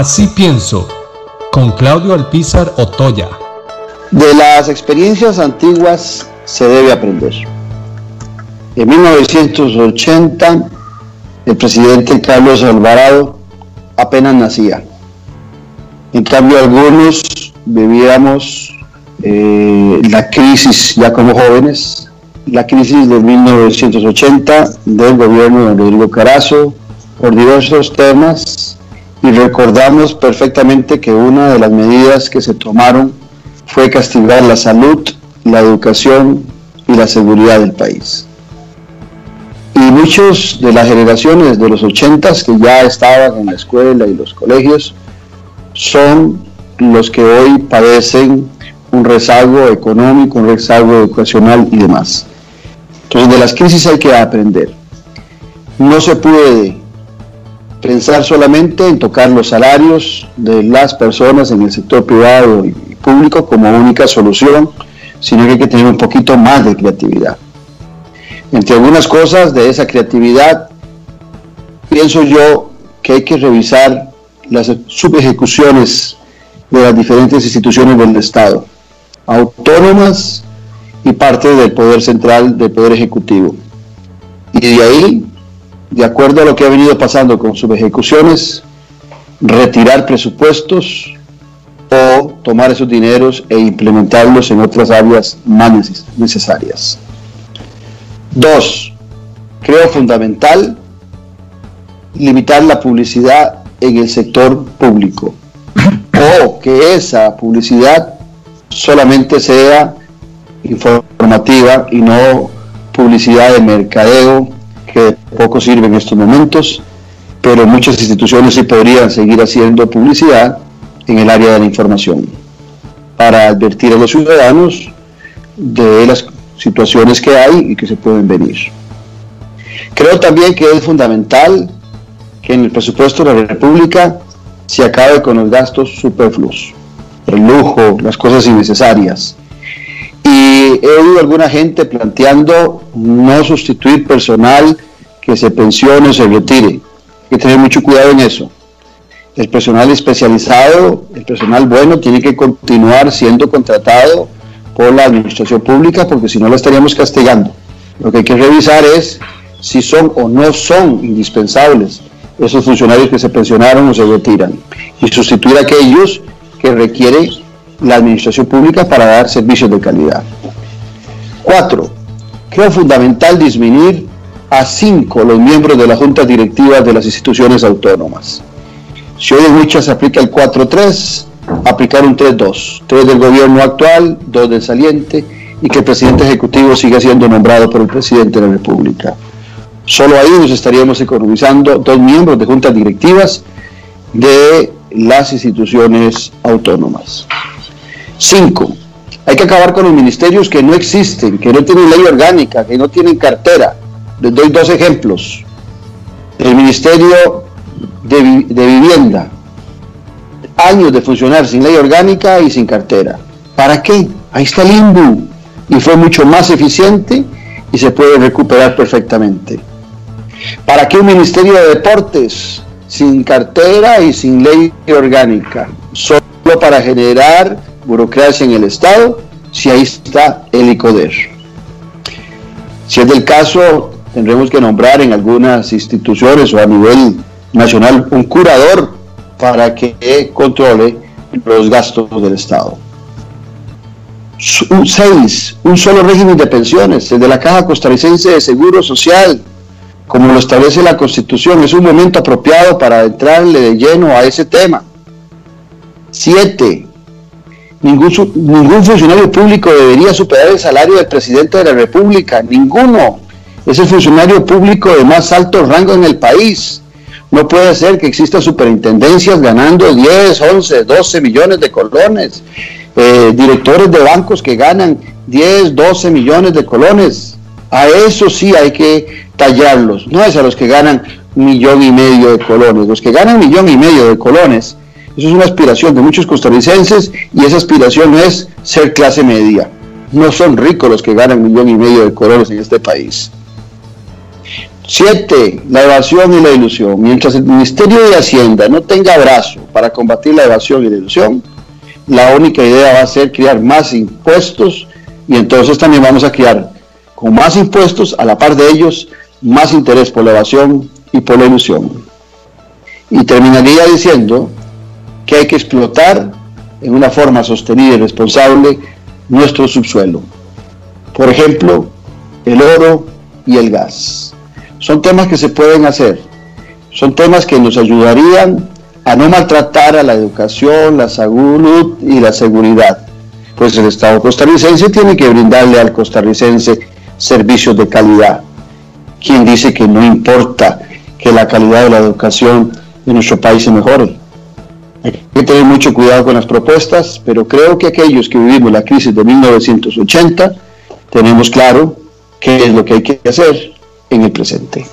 Así pienso, con Claudio Alpizar Otoya. De las experiencias antiguas se debe aprender. En 1980, el presidente Carlos Alvarado apenas nacía. En cambio, algunos vivíamos eh, la crisis ya como jóvenes, la crisis de 1980 del gobierno de Rodrigo Carazo, por diversos temas, y recordamos perfectamente que una de las medidas que se tomaron fue castigar la salud, la educación y la seguridad del país. Y muchos de las generaciones de los ochentas que ya estaban en la escuela y los colegios son los que hoy padecen un rezago económico, un rezago educacional y demás. Entonces de las crisis hay que aprender. No se puede pensar solamente en tocar los salarios de las personas en el sector privado y público como única solución, sino que hay que tener un poquito más de creatividad. Entre algunas cosas de esa creatividad, pienso yo que hay que revisar las subejecuciones de las diferentes instituciones del Estado, autónomas y parte del poder central del poder ejecutivo. Y de ahí, de acuerdo a lo que ha venido pasando con subejecuciones, retirar presupuestos o tomar esos dineros e implementarlos en otras áreas más necesarias. Dos, creo fundamental limitar la publicidad en el sector público o que esa publicidad solamente sea informativa y no publicidad de mercadeo que poco sirve en estos momentos, pero muchas instituciones sí podrían seguir haciendo publicidad en el área de la información para advertir a los ciudadanos de las situaciones que hay y que se pueden venir. Creo también que es fundamental que en el presupuesto de la República se acabe con los gastos superfluos, el lujo, las cosas innecesarias. Y he oído a alguna gente planteando no sustituir personal que se pensione o se retire. Hay que tener mucho cuidado en eso. El personal especializado, el personal bueno, tiene que continuar siendo contratado por la administración pública porque si no lo estaríamos castigando. Lo que hay que revisar es si son o no son indispensables esos funcionarios que se pensionaron o se retiran y sustituir a aquellos que requiere la administración pública para dar servicios de calidad. Cuatro, creo fundamental disminuir a cinco los miembros de la junta directiva de las instituciones autónomas. Si hoy en muchas se aplica el 4-3, aplicar un 3-2, 3 del gobierno actual, 2 del saliente y que el presidente ejecutivo siga siendo nombrado por el presidente de la República. Solo ahí nos estaríamos economizando dos miembros de juntas directivas de las instituciones autónomas. Cinco, hay que acabar con los ministerios que no existen, que no tienen ley orgánica, que no tienen cartera. Les doy dos ejemplos. El Ministerio de, de Vivienda, años de funcionar sin ley orgánica y sin cartera. ¿Para qué? Ahí está el INBU y fue mucho más eficiente y se puede recuperar perfectamente. ¿Para qué un Ministerio de Deportes sin cartera y sin ley orgánica? Solo para generar burocracia en el Estado, si ahí está el ICODER. Si es del caso, tendremos que nombrar en algunas instituciones o a nivel nacional un curador para que controle los gastos del Estado. Seis, un solo régimen de pensiones, el de la Caja Costarricense de Seguro Social, como lo establece la Constitución. Es un momento apropiado para entrarle de lleno a ese tema. Siete, ningún, ningún funcionario público debería superar el salario del presidente de la República, ninguno. Es el funcionario público de más alto rango en el país. No puede ser que existan superintendencias ganando 10, 11, 12 millones de colones, eh, directores de bancos que ganan 10, 12 millones de colones. A eso sí hay que tallarlos, no es a los que ganan millón y medio de colones. Los que ganan millón y medio de colones, eso es una aspiración de muchos costarricenses y esa aspiración es ser clase media. No son ricos los que ganan millón y medio de colones en este país. Siete, la evasión y la ilusión. Mientras el Ministerio de Hacienda no tenga brazo para combatir la evasión y la ilusión, la única idea va a ser crear más impuestos y entonces también vamos a crear con más impuestos, a la par de ellos, más interés por la evasión y por la ilusión. Y terminaría diciendo que hay que explotar en una forma sostenida y responsable nuestro subsuelo. Por ejemplo, el oro y el gas. Son temas que se pueden hacer. Son temas que nos ayudarían a no maltratar a la educación, la salud y la seguridad. Pues el Estado costarricense tiene que brindarle al costarricense servicios de calidad. ¿Quién dice que no importa que la calidad de la educación en nuestro país se mejore? Hay que tener mucho cuidado con las propuestas, pero creo que aquellos que vivimos la crisis de 1980 tenemos claro qué es lo que hay que hacer en el presente.